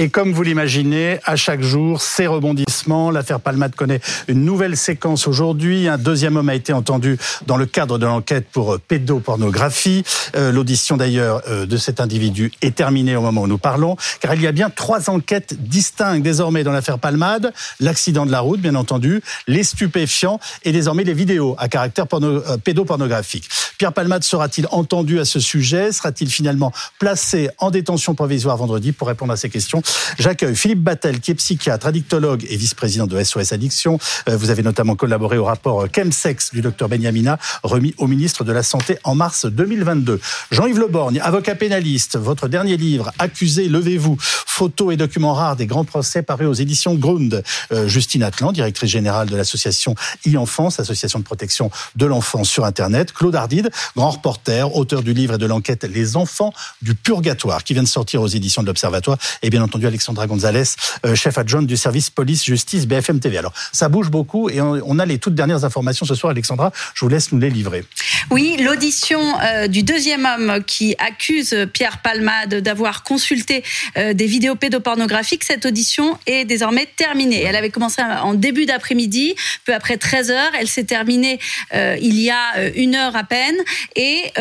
Et comme vous l'imaginez, à chaque jour, ces rebondissements. L'affaire Palmade connaît une nouvelle séquence aujourd'hui. Un deuxième homme a été entendu dans le cadre de l'enquête pour pédopornographie. Euh, l'audition d'ailleurs euh, de cet individu est terminée au moment où nous parlons, car il y a bien trois enquêtes distinctes désormais dans l'affaire Palmade. L'accident de la route, bien entendu, les stupéfiants et désormais les vidéos à caractère euh, pédopornographique. Pierre Palmade sera-t-il entendu à ce sujet? Sera-t-il finalement placé en détention provisoire vendredi Pour répondre à ces questions, j'accueille Philippe Battel, qui est psychiatre, addictologue et vice-président de SOS Addiction. Euh, vous avez notamment collaboré au rapport Chemsex du docteur Benyamina, remis au ministre de la Santé en mars 2022. Jean-Yves Leborgne, avocat pénaliste, votre dernier livre, Accusé, levez-vous, photos et documents rares des grands procès parus aux éditions Grund. Euh, Justine Atlan, directrice générale de l'association e-enfance, association de protection de l'enfance sur Internet. Claude Ardide, grand reporter, auteur du livre et de l'enquête Les enfants du purgatoire, qui vient de sortir aux éditions de l'Observatoire. Et bien entendu, Alexandra Gonzalez, euh, chef adjoint du service police-justice BFM TV. Alors, ça bouge beaucoup et on a les toutes dernières informations ce soir, Alexandra. Je vous laisse nous les livrer. Oui, l'audition euh, du deuxième homme qui accuse Pierre Palmade d'avoir consulté euh, des vidéos pédopornographiques, cette audition est désormais terminée. Elle avait commencé en début d'après-midi, peu après 13 heures. Elle s'est terminée il y a une heure à peine. Et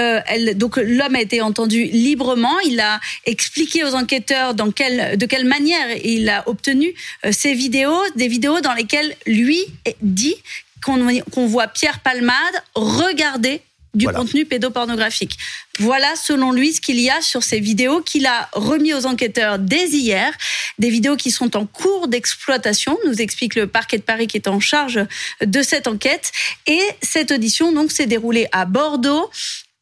donc l'homme a été entendu librement. Il a expliqué aux enquêteurs dans quelle, de quelle manière il a obtenu ces vidéos, des vidéos dans lesquelles lui dit qu'on voit Pierre Palmade regarder du contenu pédopornographique. Voilà, selon lui, ce qu'il y a sur ces vidéos qu'il a remis aux enquêteurs dès hier. Des vidéos qui sont en cours d'exploitation, nous explique le parquet de Paris qui est en charge de cette enquête. Et cette audition, donc, s'est déroulée à Bordeaux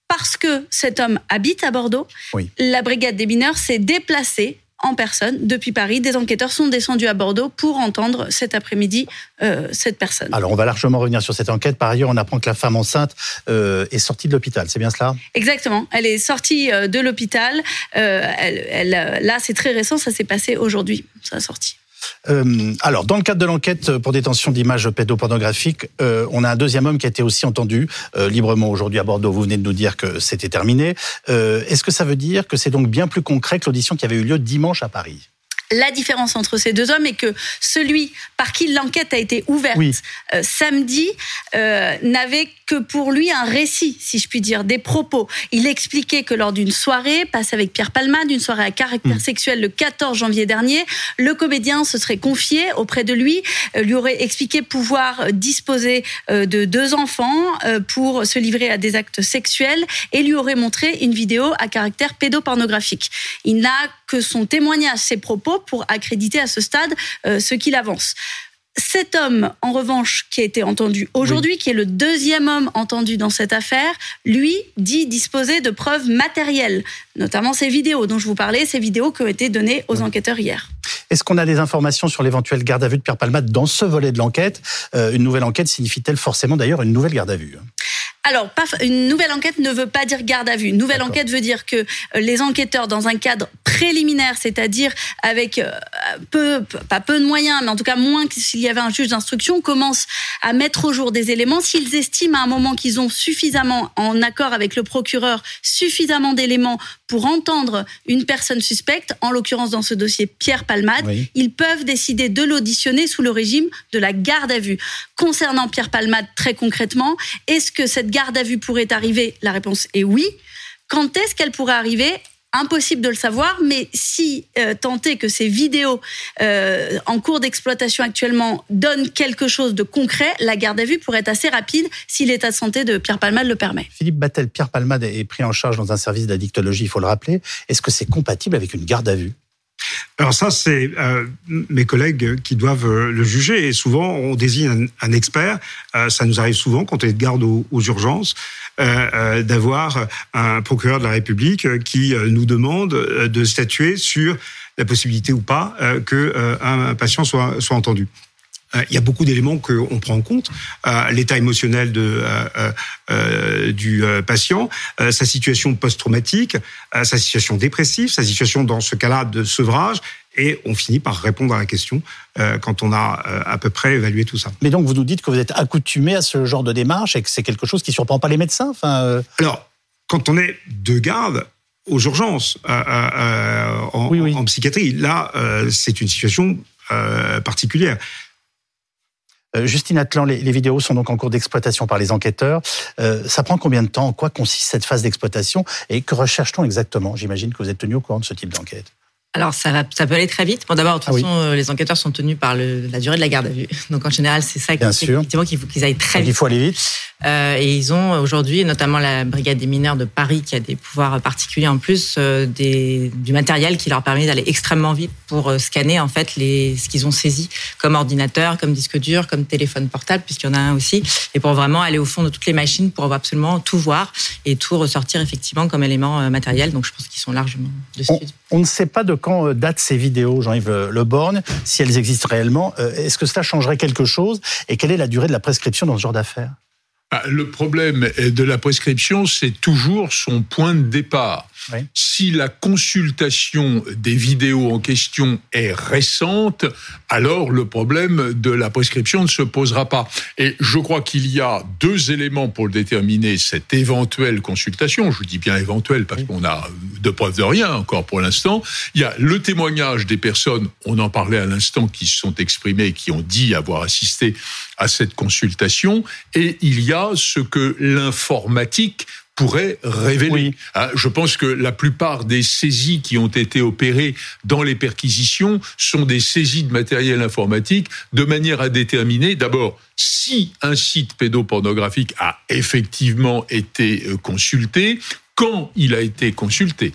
parce que cet homme habite à Bordeaux, la brigade des mineurs s'est déplacée en personne depuis Paris. Des enquêteurs sont descendus à Bordeaux pour entendre cet après-midi euh, cette personne. Alors on va largement revenir sur cette enquête. Par ailleurs, on apprend que la femme enceinte euh, est sortie de l'hôpital. C'est bien cela? Exactement. Elle est sortie euh, de l'hôpital. elle, là, c'est très récent. Ça s'est passé aujourd'hui. Ça a sorti. Euh, alors, dans le cadre de l'enquête pour détention d'images pédopornographiques, euh, on a un deuxième homme qui a été aussi entendu euh, librement aujourd'hui à Bordeaux. Vous venez de nous dire que c'était terminé. Est-ce que ça veut dire que c'est donc bien plus concret que l'audition qui avait eu lieu dimanche à Paris? La différence entre ces deux hommes est que celui par qui l'enquête a été ouverte euh, samedi euh, n'avait que pour lui un récit, si je puis dire, des propos. Il expliquait que lors d'une soirée passée avec Pierre Palmade, une soirée à caractère hmm. sexuel le 14 janvier dernier, le comédien se serait confié auprès de lui, euh, lui aurait expliqué pouvoir disposer de deux enfants pour se livrer à des actes sexuels et lui aurait montré une vidéo à caractère pédopornographique. Il n'a que son témoignage, ses propos pour accréditer à ce stade euh, ce qu'il avance. Cet homme, en revanche, qui a été entendu aujourd'hui, qui est le deuxième homme entendu dans cette affaire, lui dit disposer de preuves matérielles, notamment ces vidéos dont je vous parlais, ces vidéos qui ont été données aux enquêteurs hier. Est-ce qu'on a des informations sur l'éventuelle garde à vue de Pierre Palmade dans ce volet de l'enquête? Euh, Une nouvelle enquête signifie-t-elle forcément d'ailleurs une nouvelle garde à vue? Alors, une nouvelle enquête ne veut pas dire garde à vue. Une nouvelle enquête veut dire que euh, les enquêteurs, dans un cadre préliminaire, c'est-à-dire avec euh, peu, pas peu de moyens, mais en tout cas moins que s'il y avait un juge d'instruction, commencent à mettre au jour des éléments. S'ils estiment à un moment qu'ils ont suffisamment, en accord avec le procureur, suffisamment d'éléments pour entendre une personne suspecte, en l'occurrence dans ce dossier Pierre Palmade, ils peuvent décider de l'auditionner sous le régime de la garde à vue. Concernant Pierre Palmade, très concrètement, est-ce que cette garde à vue pourrait arriver? La réponse est oui. Quand est-ce qu'elle pourrait arriver? Impossible de le savoir, mais si euh, tenter que ces vidéos euh, en cours d'exploitation actuellement donnent quelque chose de concret, la garde à vue pourrait être assez rapide si l'état de santé de Pierre Palmade le permet. Philippe Battel, Pierre Palmade est pris en charge dans un service d'addictologie, il faut le rappeler. Est-ce que c'est compatible avec une garde à vue? Alors ça, c'est euh, mes collègues qui doivent euh, le juger. Et souvent, on désigne un, expert. Euh, ça nous arrive souvent quand on est de garde aux, urgences. d'avoir un procureur de la République qui nous demande de statuer sur la possibilité ou pas que un patient soit, soit entendu. Euh, il y a beaucoup d'éléments qu'on prend en compte. Euh, l'état émotionnel de, euh, du patient, sa situation post-traumatique, sa situation dépressive, sa situation dans ce cas-là de sevrage, et on finit par répondre à la question quand on a à peu près évalué tout ça. Mais donc vous nous dites que vous êtes accoutumé à ce genre de démarche et que c'est quelque chose qui surprend pas les médecins. Enfin, Alors, quand on est de garde, aux urgences en, en, psychiatrie. Là, c'est une situation particulière. Justine Atlan, les, vidéos sont donc en cours d'exploitation par les enquêteurs. ça prend combien de temps? En quoi consiste cette phase d'exploitation? Et que recherche-t-on exactement? J'imagine que vous êtes tenu au courant de ce type d'enquête. Alors ça, va, ça peut aller très vite. Bon, d'abord, de toute ah façon, euh, les enquêteurs sont tenus par le, la durée de la garde à vue. Donc en général, c'est ça qui, effectivement qu'il faut qu'ils aillent très vite. Il faut aller vite. Euh, et ils ont aujourd'hui, notamment la brigade des mineurs de Paris, qui a des pouvoirs particuliers en plus, euh, du matériel qui leur permet d'aller extrêmement vite pour euh, scanner en fait les, ce qu'ils ont saisi comme ordinateur, comme disque dur, comme téléphone portable, puisqu'il y en a un aussi, et pour vraiment aller au fond de toutes les machines pour absolument tout voir et tout ressortir effectivement comme élément matériel. Donc je pense qu'ils sont largement dessus. On, ne sait pas de quand datent ces vidéos, Jean-Yves Le si elles existent réellement. Est-ce que cela changerait quelque chose Et quelle est la durée de la prescription dans ce genre d'affaires? Le problème de la prescription, c'est toujours son point de départ. Si la consultation des vidéos en question est récente, alors le problème de la prescription ne se posera pas. Et je crois qu'il y a deux éléments pour déterminer cette éventuelle consultation. Je dis bien éventuelle parce qu'on a de preuves de rien encore pour l'instant. Il y a le témoignage des personnes, on en parlait à l'instant, qui se sont exprimées, qui ont dit avoir assisté à cette consultation. Et il y a ce que l'informatique pourrait révéler. Ah, je pense que la plupart des saisies qui ont été opérées dans les perquisitions sont des saisies de matériel informatique de manière à déterminer d'abord si un site pédopornographique a effectivement été euh, consulté, quand il a été consulté.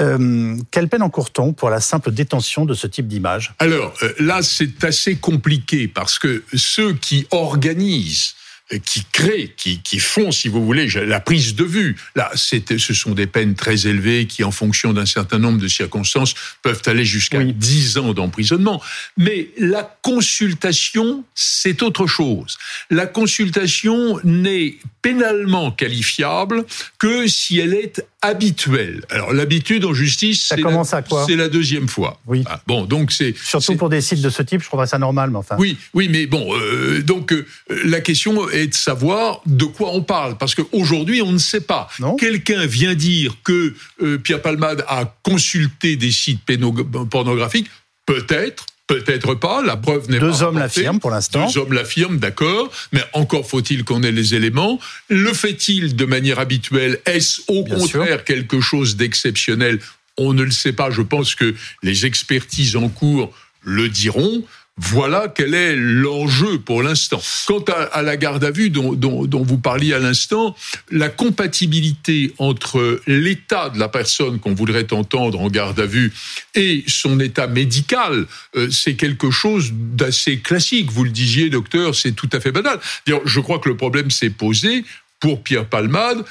Euh, quelle peine encourt-on pour la simple détention de ce type d'image? Alors euh, là, c'est assez compliqué parce que ceux qui organisent qui créent, qui, qui font, si vous voulez, la prise de vue. Là, ce sont des peines très élevées qui, en fonction d'un certain nombre de circonstances, peuvent aller jusqu'à 10 ans d'emprisonnement. Mais la consultation, c'est autre chose. La consultation n'est pénalement qualifiable que si elle est habituelle. Alors l'habitude en justice, c'est la, la, deuxième fois. Oui. Ah, bon, donc c'est surtout pour des sites de ce type, je trouve ça normal, mais enfin. Oui, oui, mais bon, euh, donc euh, la question est de savoir de quoi on parle, parce qu'aujourd'hui on ne sait pas. Quelqu'un vient dire que euh, Pierre Palmade a consulté des sites pornographiques, peut-être. Peut-être pas, la preuve n'est pas. Deux hommes l'affirment pour l'instant. Deux hommes l'affirment, d'accord, mais encore faut-il qu'on ait les éléments. Le fait-il de manière habituelle Est-ce au contraire quelque chose d'exceptionnel? On ne le sait pas. Je pense que les expertises en cours le diront. Voilà quel est l'enjeu pour l'instant. Quant à, la garde à vue dont, vous parliez à l'instant, la compatibilité entre l'état de la personne qu'on voudrait entendre en garde à vue et son état médical, euh, c'est quelque chose d'assez classique. Vous le disiez, docteur, c'est tout à fait banal. Je crois que le problème s'est posé pour Pierre Palmade,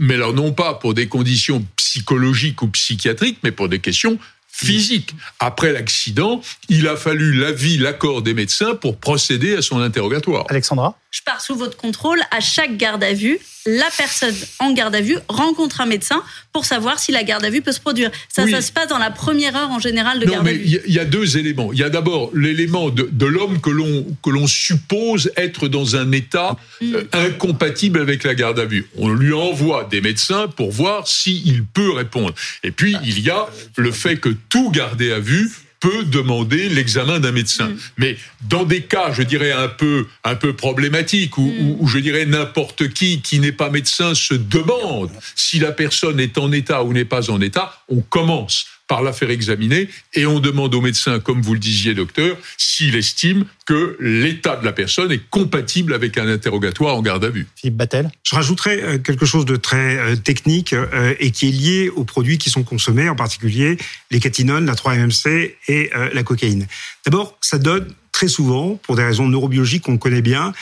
mais alors non pas pour des conditions psychologiques ou psychiatriques, mais pour des questions physique. Après l'accident, il a fallu l'avis, l'accord des médecins pour procéder à son interrogatoire. Alexandra? Je pars sous votre contrôle. À chaque garde à vue, la personne en garde à vue rencontre un médecin pour savoir si la garde à vue peut se produire. Ça, ça se passe dans la première heure en général de garde à vue. Il y, a deux éléments. Il y a d'abord l'élément de, l'homme que l'on que l'on suppose être dans un état mm. euh, incompatible avec la garde à vue. On lui envoie des médecins pour voir s'il peut répondre. Et puis il y a le fait que tout gardé à vue peut demander l'examen d'un médecin. Mm. Mais dans des cas, je dirais, un peu, un peu problématiques, où, mm. où je dirais n'importe qui qui n'est pas médecin se demande si la personne est en état ou n'est pas en état, on commence par la faire examiner et on demande au médecin, comme vous le disiez, docteur, s'il estime que l'état de la personne est compatible avec un interrogatoire en garde à vue. Philippe Battel Je rajouterais euh, quelque chose de très euh, technique euh, et qui est lié aux produits qui sont consommés, en particulier les catinones, la 3-MMC et la cocaïne. D'abord, ça donne très souvent, pour des raisons neurobiologiques qu'on connaît bien,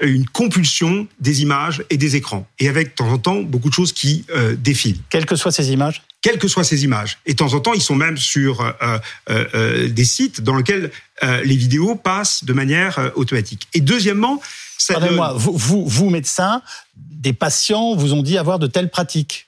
une compulsion des images et des écrans. Et avec, de temps en temps, beaucoup de choses qui défilent. Quelles que soient ces images quelles que soient ces images. Et de temps en temps, ils sont même sur euh, euh, euh, des sites dans lesquels les vidéos passent de manière automatique. Et deuxièmement, ça moi vous, vous, vous, médecin, des patients vous ont dit avoir de telles pratiques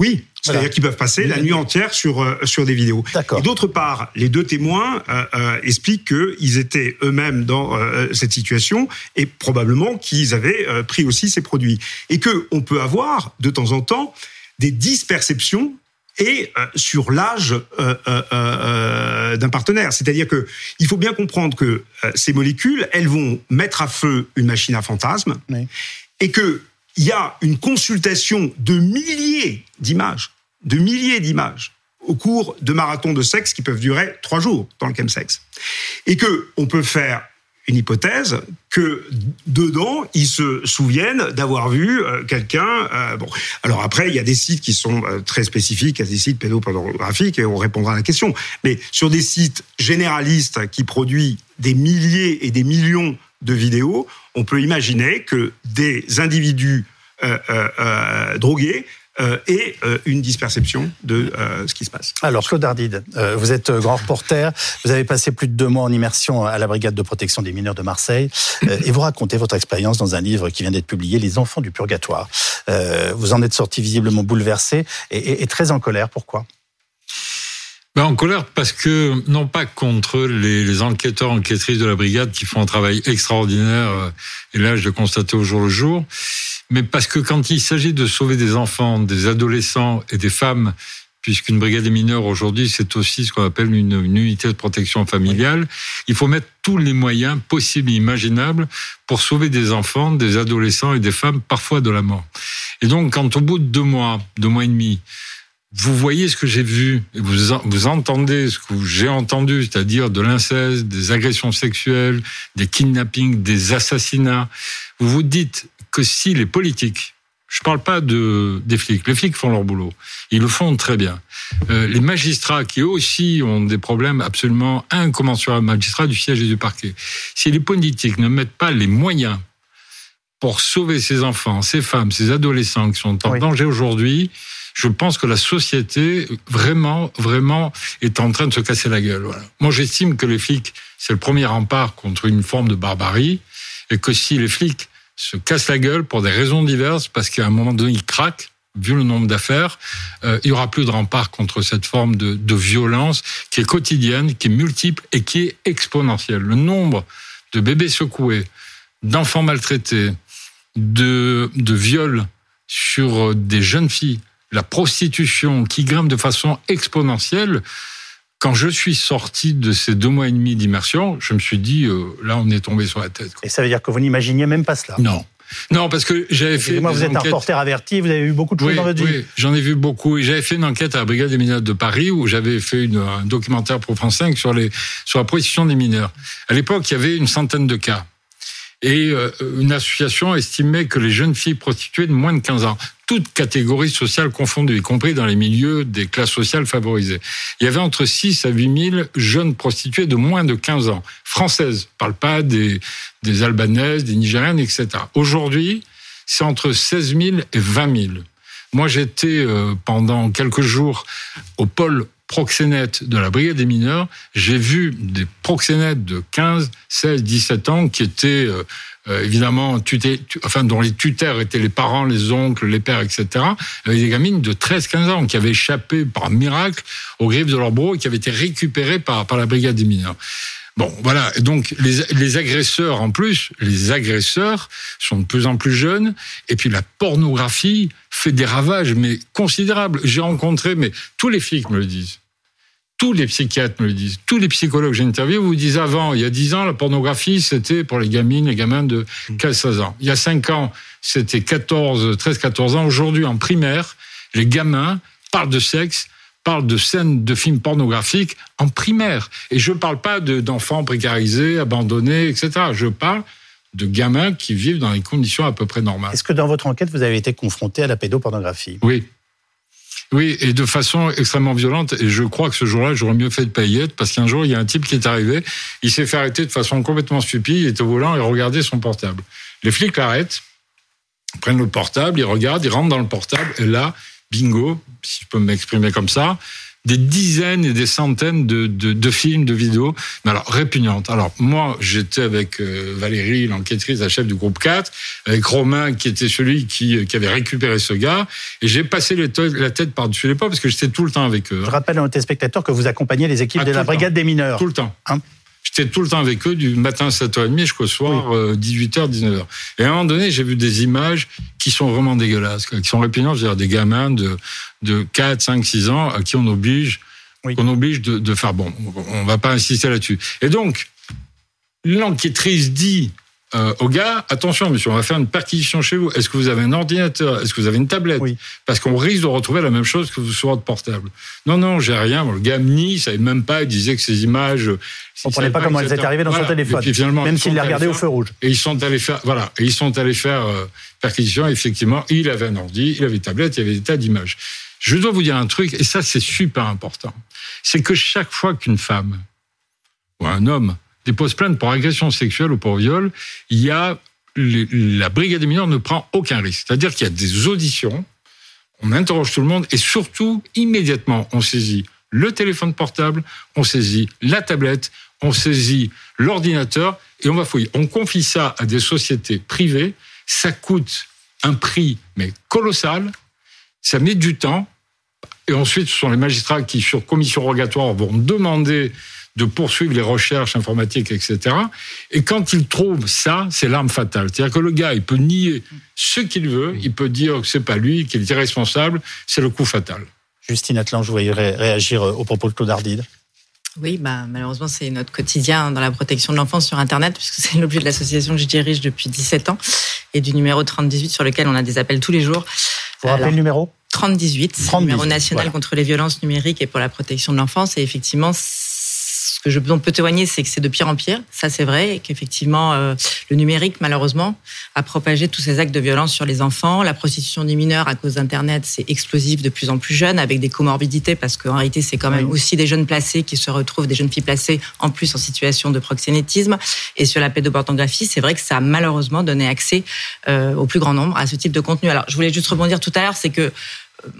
oui, c'est-à-dire qu'ils peuvent passer la nuit entière sur sur des vidéos. Et d'autre part, les deux témoins euh, expliquent qu'ils étaient eux-mêmes dans cette situation et probablement qu'ils avaient pris aussi ces produits. Et que on peut avoir de temps en temps des disperceptions et sur l'âge d'un partenaire. C'est-à-dire que il faut bien comprendre que ces molécules, elles vont mettre à feu une machine à fantasmes et que il y a une consultation de milliers d'images, de milliers d'images au cours de marathons de sexe qui peuvent durer trois jours dans le chemsex. Et que on peut faire une hypothèse que dedans ils se souviennent d'avoir vu euh, quelqu'un. Euh, bon, alors après il y a des sites qui sont euh, très spécifiques, a des sites pédopornographiques et on répondra à la question. Mais sur des sites généralistes qui produisent des milliers et des millions de vidéos, on peut imaginer que des individus euh, euh, euh, drogués et une disperception de ce qui se passe. Alors, Claude Ardide, vous êtes grand reporter, vous avez passé plus de deux mois en immersion à la brigade de protection des mineurs de Marseille, et vous racontez votre expérience dans un livre qui vient d'être publié, Les enfants du purgatoire. vous en êtes sorti visiblement bouleversé et très en colère. Pourquoi? Ben, en colère parce que, non pas contre les, les, enquêteurs, enquêtrices de la brigade qui font un travail extraordinaire, euh, et là je le constate au jour le jour, mais parce que quand il s'agit de sauver des enfants, des adolescents et des femmes, puisqu'une brigade des mineurs aujourd'hui, c'est aussi ce qu'on appelle une, une, unité de protection familiale. Il faut mettre tous les moyens possibles et imaginables pour sauver des enfants, des adolescents et des femmes, parfois de la mort. Et donc, quand au bout de deux mois, deux mois et demi, vous voyez ce que j'ai vu, et vous, vous entendez ce que j'ai entendu, c'est-à-dire de l'inceste, des agressions sexuelles, des kidnappings, des assassinats. Vous vous dites que si les politiques, je ne parle pas de, des flics, les flics font leur boulot, ils le font très bien. Euh, les magistrats qui eux aussi ont des problèmes absolument incommensurables, magistrats du siège et du parquet, si les politiques ne mettent pas les moyens pour sauver ces enfants, ces femmes, ces adolescents qui sont en danger aujourd'hui, je pense que la société vraiment, vraiment est en train de se casser la gueule. Voilà. Moi, j'estime que les flics, c'est le premier rempart contre une forme de barbarie, et que si les flics se cassent la gueule pour des raisons diverses, parce qu'à un moment donné, ils craquent, vu le nombre d'affaires, euh, il y aura plus de rempart contre cette forme de, de, violence qui est quotidienne, qui est multiple et qui est exponentielle. Le nombre de bébés secoués, d'enfants maltraités, de, de viols sur des jeunes filles, la prostitution qui grimpe de façon exponentielle, quand je suis sorti de ces deux mois et demi d'immersion, je me suis dit, euh, là, on est tombé sur la tête. Et ça veut dire que vous n'imaginiez même pas cela Non. Non, parce que j'avais fait. Moi, vous êtes un reporter averti, vous avez vu beaucoup de choses dans votre vie. Oui, j'en ai vu beaucoup. Et j'avais fait une enquête à la Brigade des mineurs de Paris où j'avais fait une, un documentaire pour France 5 sur, les, sur la prostitution des mineurs. À l'époque, il y avait une centaine de cas. Et euh, une association estimait que les jeunes filles prostituées de moins de 15 ans, toutes catégories sociales confondues, y compris dans les milieux des classes sociales favorisées. Il y avait entre 6 à 8 000 jeunes prostituées de moins de 15 ans, françaises, je parle pas des, des albanaises, des nigériennes, etc. Aujourd'hui, c'est entre 16 000 et 20 000. Moi, j'étais euh, pendant quelques jours au pôle proxénètes de la brigade des mineurs, j'ai vu des proxénètes de 15, 16, 17 ans qui étaient euh, euh, évidemment tutés, enfin dont les tuteurs étaient les parents, les oncles, les pères, etc. Avec des gamines de 13, 15 ans qui avaient échappé par miracle aux griffes de leur bourreau et qui avaient été récupérées par, par la brigade des mineurs. Bon, voilà. Donc les, agresseurs, en plus, les agresseurs sont de plus en plus jeunes. Et puis la pornographie fait des ravages, mais considérables. J'ai rencontré, mais tous les flics me le disent. Tous les psychiatres me le disent. Tous les psychologues que j'ai interviewés vous disent avant, il y a 10 ans, la pornographie, c'était pour les gamines, les gamins de 15-16 ans. Il y a 5 ans, c'était 14, 13, 14 ans. Aujourd'hui, en primaire, les gamins parlent de sexe, parle de scènes de films pornographiques en primaire. Et je ne parle pas d'enfants précarisés, abandonnés, etc. Je parle de gamins qui vivent dans des conditions à peu près normales. Est-ce que dans votre enquête, vous avez été confronté à la pédopornographie? Oui. Oui, et de façon extrêmement violente. Et je crois que ce jour-là, j'aurais mieux fait de paillettes, parce qu'un jour, il y a un type qui est arrivé, il s'est fait arrêter de façon complètement stupide, il était au volant et regardait son portable. Les flics l'arrêtent, prennent le portable, ils regardent, ils rentrent dans le portable, et là, bingo, si je peux m'exprimer comme ça, des dizaines et des centaines de, de, de, films, de vidéos, mais alors répugnantes. Alors moi, j'étais avec euh, Valérie, l'enquêtrice, la chef du groupe 4, avec Romain, qui était celui qui, qui avait récupéré ce gars, et j'ai passé les la tête par-dessus les pas parce que j'étais tout le temps avec eux. Je rappelle à nos téléspectateurs que vous accompagnez les équipes ah, de la brigade des mineurs. Tout le temps. Hein J'étais tout le temps avec eux du matin à 7h30 jusqu'au soir 18h, 19h. Et à un moment donné, j'ai vu des images qui sont vraiment dégueulasses, qui sont répugnantes. Je veux dire, des gamins de, de 4, 5, 6 ans à qui on oblige, qu'on oblige de, de faire bon. On va pas insister là-dessus. Et donc, l'enquêtrice dit euh, au gars, attention monsieur, on va faire une perquisition chez vous. Est-ce que vous avez un ordinateur? Est-ce que vous avez une tablette? Parce qu'on risque de retrouver la même chose que sur votre portable. Non, non, j'ai rien. le gars me nie, il savait même pas, il disait que ces images... On ne comprenait pas, comment elles étaient arrivées dans son téléphone, même s'il les regardait au feu rouge. Et ils sont allés faire, voilà, et ils sont allés faire euh, perquisition. Effectivement, il avait un ordi, il avait une tablette, il y avait des tas d'images. Je dois vous dire un truc, et ça c'est super important, c'est que chaque fois qu'une femme ou un homme dépose plainte pour agression sexuelle ou pour viol, il y a la brigade des mineurs ne prend aucun risque. C'est-à-dire qu'il y a des auditions, on interroge tout le monde et surtout immédiatement on saisit le téléphone portable, on saisit la tablette, on saisit l'ordinateur et on va fouiller. On confie ça à des sociétés privées, ça coûte un prix mais colossal, ça met du temps. Et ensuite ce sont les magistrats qui sur commission rogatoire vont demander de poursuivre les recherches informatiques, etc. Et quand il trouve ça, c'est l'arme fatale. C'est-à-dire que le gars, il peut nier ce qu'il veut, il peut dire que c'est pas lui, qu'il est irresponsable, c'est le coup fatal. Justine Atlan, je voulais réagir euh, au propos de Claude Ardide. Oui, bah, malheureusement, c'est notre quotidien dans la protection de l'enfance sur Internet, puisque c'est l'objet de l'association que je dirige depuis 17 ans et du numéro 3018 sur lequel on a des appels tous les jours. Vous rappelez le numéro? 3018, numéro national contre les violences numériques et pour la protection de l'enfance. Et effectivement, ce que je peux témoigner, c'est que c'est de pire en pire. Ça, c'est vrai. Et qu'effectivement, euh, le numérique, malheureusement, a propagé tous ces actes de violence sur les enfants. La prostitution des mineurs à cause d'Internet, c'est explosif de plus en plus jeune, avec des comorbidités, parce qu'en réalité, c'est quand même aussi des jeunes placés qui se retrouvent, des jeunes filles placées, en plus en situation de proxénétisme. Et sur la pédopornographie, c'est vrai que ça a malheureusement donné accès euh, au plus grand nombre à ce type de contenu. Alors, je voulais juste rebondir tout à l'heure, c'est que euh,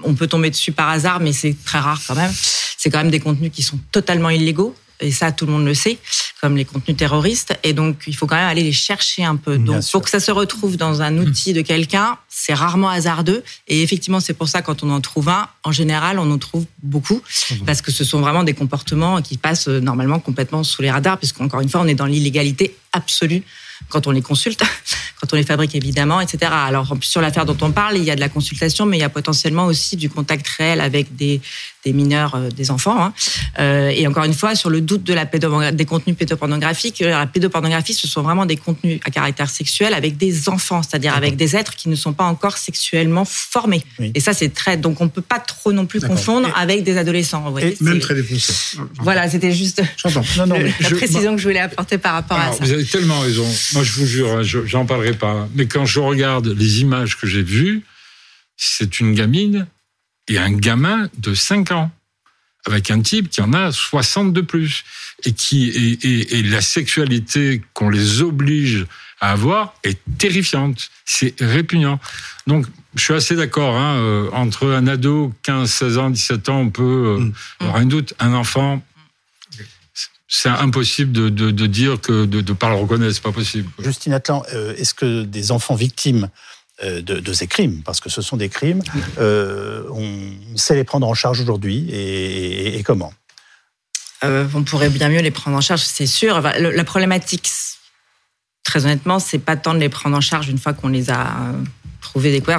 on peut tomber dessus par hasard, mais c'est très rare quand même. C'est quand même des contenus qui sont totalement illégaux et ça tout le monde le sait, comme les contenus terroristes. Et donc il faut quand même aller les chercher un peu. donc pour que ça se retrouve dans un outil de quelqu'un, c'est rarement hasardeux. Et effectivement, c'est pour ça quand on en trouve un, en général, on en trouve beaucoup, parce que ce sont vraiment des comportements qui passent euh, normalement complètement sous les radars, puisqu'encore une fois, on est dans l'illégalité absolue quand on les consulte, quand on les fabrique évidemment, etc. Alors sur l'affaire dont on parle, il y a de la consultation, mais il y a potentiellement aussi du contact réel avec des, des mineurs, euh, des enfants. Hein. Euh, et encore une fois, sur le doute de la des contenus pédopornographiques, euh, la pédopornographie, ce sont vraiment des contenus à caractère sexuel avec des enfants, c'est-à-dire avec des êtres qui ne sont pas encore sexuellement formés. Et ça, c'est très. Donc, on peut pas trop non plus confondre avec des adolescents. Vous voyez, et même très défoncé. Voilà, c'était juste non, non, la précision que je voulais apporter par rapport à ça. Vous avez tellement raison. Moi, je vous jure, hein, j'en parlerai pas. Mais quand je regarde les images que j'ai vues, c'est une gamine et un gamin de 5 ans avec un type qui en a 60 de plus et qui et, la sexualité qu'on les oblige à avoir est terrifiante, c'est répugnant. Donc je suis assez d'accord hein, euh, entre un ado 15, 16 ans, 17 ans, on peut euh, mm. avoir un doute, un enfant c'est impossible de, de, dire que de ne pas le reconnaître, c'est pas possible. Justine Atlan, euh, est-ce que des enfants victimes euh, de, ces crimes, parce que ce sont des crimes, euh, on sait les prendre en charge aujourd'hui et, comment On pourrait bien mieux les prendre en charge, c'est sûr. La problématique, très honnêtement, c'est pas tant de les prendre en charge une fois qu'on les a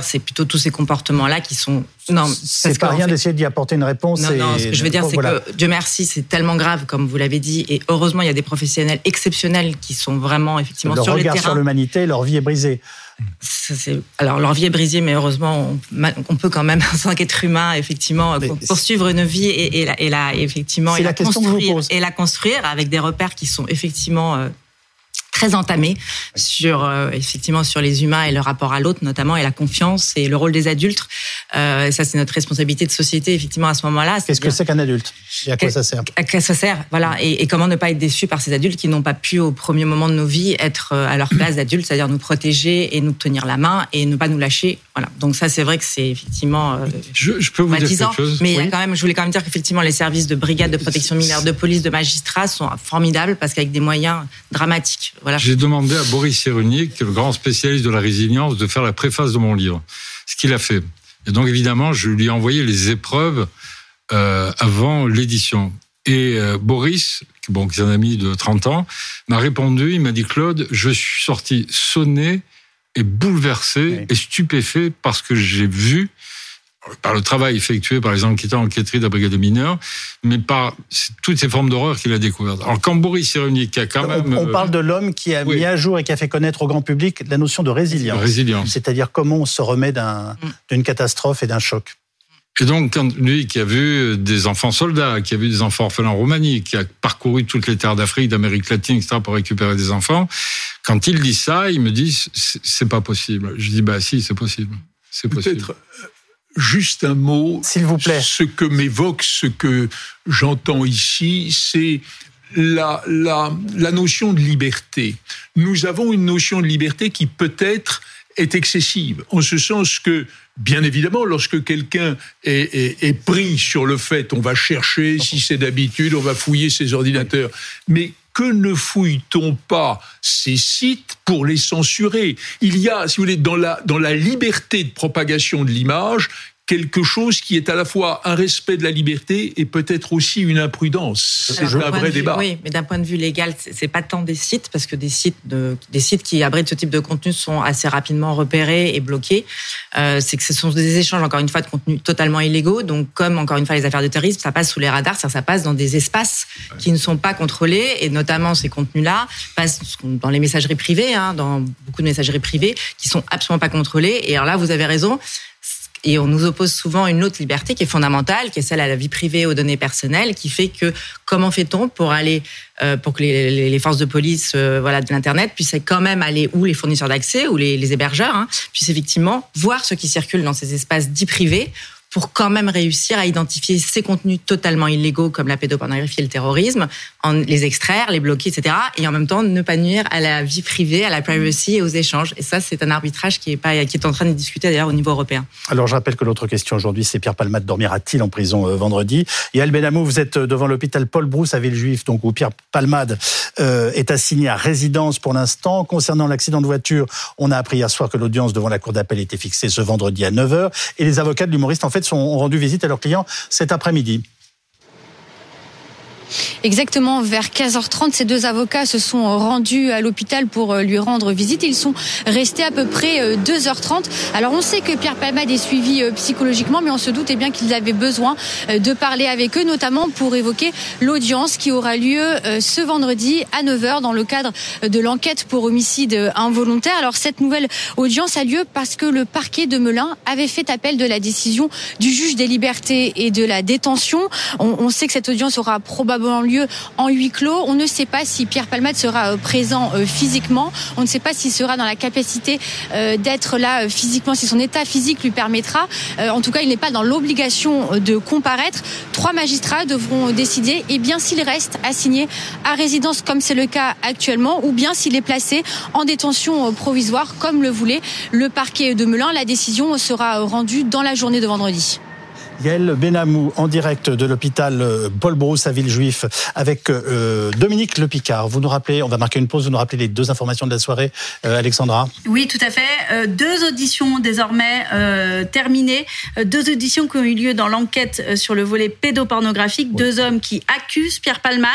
c'est plutôt tous ces comportements-là qui sont non, c'est pas rien d'essayer d'y apporter une réponse. Non, non, ce que je veux dire, c'est que Dieu merci, c'est tellement grave, comme vous l'avez dit, et heureusement, il y a des professionnels exceptionnels qui sont vraiment effectivement sur le terrain. sur l'humanité, leur vie est brisée. alors leur vie est brisée, mais heureusement, on, peut quand même, en tant qu'être humain, effectivement, poursuivre une vie et, et, la, effectivement, et la, construire, et la construire avec des repères qui sont effectivement euh, très entamé sur euh, effectivement sur les humains et le rapport à l'autre notamment et la confiance et le rôle des adultes. Euh, ça c'est notre responsabilité de société effectivement à ce moment-là. Qu'est-ce que c'est qu'un adulte? Et à quoi ça sert? À quoi ça sert Voilà et, comment ne pas être déçu par ces adultes qui n'ont pas pu au premier moment de nos vies être euh, à leur place d'adultes, c'est-à-dire nous protéger et nous tenir la main et ne pas nous lâcher. Voilà. Donc ça c'est vrai que c'est effectivement. Euh, je, je, peux vous dire quelque chose. Mais quand même, je voulais quand même dire qu'effectivement les services de brigade de protection mineure, de police, de magistrats sont formidables parce qu'avec des moyens dramatiques. J'ai demandé à Boris Cyrulnik, le grand spécialiste de la résilience, de faire la préface de mon livre. Ce qu'il a fait. Et donc évidemment, je lui ai envoyé les épreuves euh, avant l'édition. Et euh, Boris, bon, qui est un ami de 30 ans, m'a répondu, il m'a dit, Claude, je suis sorti sonné et bouleversé et stupéfait parce que j'ai vu par le travail effectué par les enquêteurs enquêteries de la brigade des mineurs, mais par toutes ces formes d'horreur qu'il a découvertes. Alors quand Boris Cyrulnik a quand même... On, parle de l'homme qui a mis à jour et qui a fait connaître au grand public la notion de résilience. Résilience. C'est-à-dire comment on se remet d'une catastrophe et d'un choc. Et donc, quand lui qui a vu des enfants soldats, qui a vu des enfants orphelins en Roumanie, qui a parcouru toutes les terres d'Afrique, d'Amérique latine, etc., pour récupérer des enfants, quand il dit ça, il me dit c'est pas possible. Je dis bah si, c'est possible. C'est possible juste un mot. S'il vous plaît. Ce que m'évoque, ce que j'entends ici, c'est la, la, la notion de liberté. Nous avons une notion de liberté qui peut-être est excessive, en ce sens que, bien évidemment, lorsque quelqu'un est, est, est, pris sur le fait, on va chercher, si c'est d'habitude, on va fouiller ses ordinateurs. Mais que ne fouille-t-on pas ces sites pour les censurer? Il y a, si vous voulez, dans la, dans la liberté de propagation de l'image, quelque chose qui est à la fois un respect de la liberté et peut-être aussi une imprudence. C'est un vrai débat. oui, mais d'un point de vue légal, c'est pas tant des sites parce que des sites de, des sites qui abritent ce type de contenu sont assez rapidement repérés et bloqués. Euh, c'est que ce sont des échanges encore une fois de contenus totalement illégaux. Donc comme encore une fois les affaires de terrorisme, ça passe sous les radars, ça, ça passe dans des espaces qui ne sont pas contrôlés et notamment ces contenus-là passent dans les messageries privées, hein, dans beaucoup de messageries privées qui sont absolument pas contrôlées. Et alors là, vous avez raison, et on nous oppose souvent une autre liberté qui est fondamentale, qui est celle à la vie privée, aux données personnelles, qui fait que comment fait-on pour aller, euh, pour que les, les, forces de police, euh, voilà, de l'internet puissent quand même aller où les fournisseurs d'accès ou les, les hébergeurs hein, puissent effectivement voir ce qui circule dans ces espaces dits privés pour quand même réussir à identifier ces contenus totalement illégaux comme la pédopornographie et le terrorisme, en les extraire, les bloquer, etc. Et en même temps ne pas nuire à la vie privée, à la privacy et aux échanges. Et ça, c'est un arbitrage qui est pas, qui est en train de discuter d'ailleurs au niveau européen. Alors je rappelle que l'autre question aujourd'hui, c'est Pierre Palmade dormira-t-il en prison euh, vendredi? Yael Benamou, vous êtes euh, devant l'hôpital Paul Brousse à Villejuif, donc où Pierre Palmade euh, est assigné à résidence pour l'instant. Concernant l'accident de voiture, on a appris hier soir que l'audience devant la cour d'appel était fixée ce vendredi à 9h et les avocats de l'humoriste en fait sont, ont rendu visite à leurs clients cet après-midi. Exactement, vers 15h30, ces deux avocats se sont rendus à l'hôpital pour euh, lui rendre visite. Ils sont restés à peu près 2h30. Euh, Alors on sait que Pierre Palmade est suivi euh, psychologiquement, mais on se doutait bien qu'ils avaient besoin de parler avec eux, notamment pour évoquer l'audience qui aura lieu ce vendredi à 9h dans le cadre de l'enquête pour homicide involontaire. Alors cette nouvelle audience a lieu parce que le parquet de Melun avait fait appel de la décision du juge des libertés et de la détention. On, on sait que cette audience aura probablement lieu en huis clos. On ne sait pas si Pierre Palmade sera euh, présent euh, physiquement. On ne sait pas s'il sera dans la capacité euh, d'être là physiquement, si son état physique lui permettra. En tout cas, il n'est pas dans l'obligation de comparaître. Trois magistrats devront décider et bien s'il reste assigné à résidence comme c'est le cas actuellement ou bien s'il est placé en détention provisoire comme le voulait le parquet de Melun. La décision sera rendue dans la journée de vendredi. Yael Benamou en direct de l'hôpital euh, Paul Brousse à Villejuif avec euh, Dominique Le Picard. Vous nous rappelez, on va marquer une pause, vous nous rappelez les deux informations de la soirée, euh, Alexandra? Oui, tout à fait. deux auditions désormais terminées. Deux auditions qui ont eu lieu dans l'enquête sur le volet pédopornographique. Deux hommes qui accusent Pierre Palmade,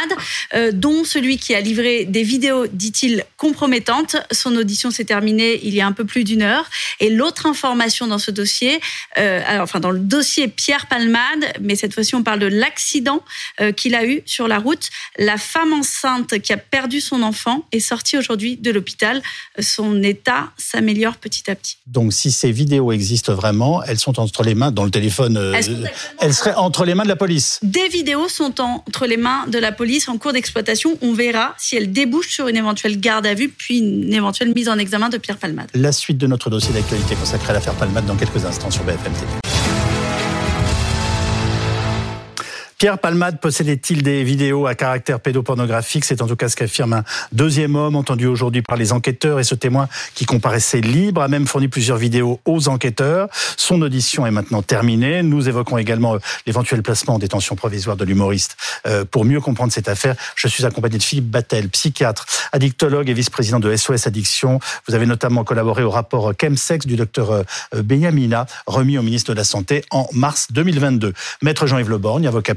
dont celui qui a livré des vidéos, dit-il, compromettantes. Son audition s'est terminée il y a un peu plus d'une heure. Et l'autre information dans ce dossier, alors, enfin dans le dossier Pierre Pierre Palmade, mais cette fois-ci on parle de l'accident euh, qu'il a eu sur la route. La femme enceinte qui a perdu son enfant est sortie aujourd'hui de l'hôpital. Son état s'améliore petit à petit. Donc si ces vidéos existent vraiment, elles sont entre les mains dans le téléphone. Euh, elles, seraient entre les mains de la police. Des vidéos sont entre les mains de la police en cours d'exploitation. On verra si elles débouchent sur une éventuelle garde à vue puis une éventuelle mise en examen de Pierre Palmade. La suite de notre dossier d'actualité consacré à l'affaire Palmade dans quelques instants sur BFM TV. Pierre Palmade possédait-il des vidéos à caractère pédopornographique? C'est en tout cas ce qu'affirme un deuxième homme entendu aujourd'hui par les enquêteurs et ce témoin qui comparaissait libre a même fourni plusieurs vidéos aux enquêteurs. Son audition est maintenant terminée. Nous évoquons également euh, l'éventuel placement en détention provisoire de l'humoriste. Euh, pour mieux comprendre cette affaire, je suis accompagné de Philippe Battel, psychiatre, addictologue et vice-président de SOS Addiction. Vous avez notamment collaboré au rapport Chemsex du docteur euh, Benyamina, remis au ministre de la Santé en mars 2022. Maître Jean-Yves Leborgne, avocat